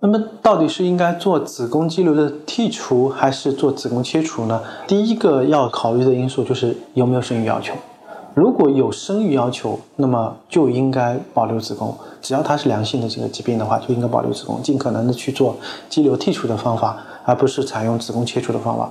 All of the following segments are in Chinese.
那么到底是应该做子宫肌瘤的剔除，还是做子宫切除呢？第一个要考虑的因素就是有没有生育要求。如果有生育要求，那么就应该保留子宫。只要它是良性的这个疾病的话，就应该保留子宫，尽可能的去做肌瘤剔除的方法，而不是采用子宫切除的方法。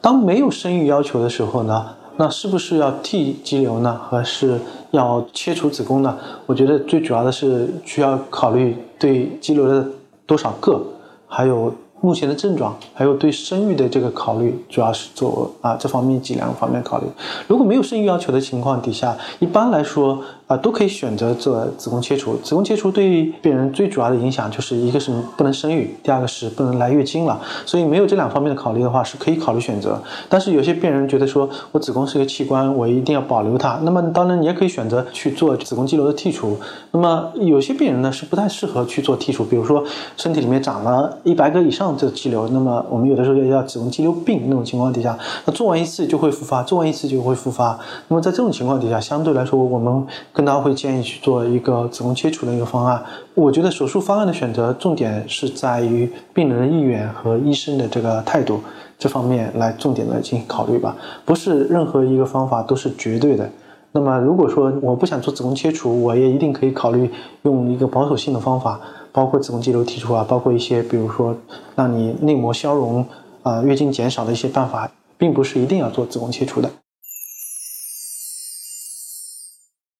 当没有生育要求的时候呢，那是不是要剔肌瘤呢，还是要切除子宫呢？我觉得最主要的是需要考虑对肌瘤的多少个，还有。目前的症状，还有对生育的这个考虑，主要是做啊这方面几两个方面考虑。如果没有生育要求的情况底下，一般来说啊都可以选择做子宫切除。子宫切除对于病人最主要的影响就是一个是不能生育，第二个是不能来月经了。所以没有这两方面的考虑的话，是可以考虑选择。但是有些病人觉得说我子宫是个器官，我一定要保留它。那么当然你也可以选择去做子宫肌瘤的剔除。那么有些病人呢是不太适合去做剔除，比如说身体里面长了一百个以上。这肌瘤，那么我们有的时候要要子宫肌瘤病那种情况底下，那做完一次就会复发，做完一次就会复发。那么在这种情况底下，相对来说，我们更大会建议去做一个子宫切除的一个方案。我觉得手术方案的选择重点是在于病人的意愿和医生的这个态度这方面来重点的进行考虑吧，不是任何一个方法都是绝对的。那么如果说我不想做子宫切除，我也一定可以考虑用一个保守性的方法。包括子宫肌瘤剔除啊，包括一些比如说让你内膜消融啊、月经减少的一些办法，并不是一定要做子宫切除的。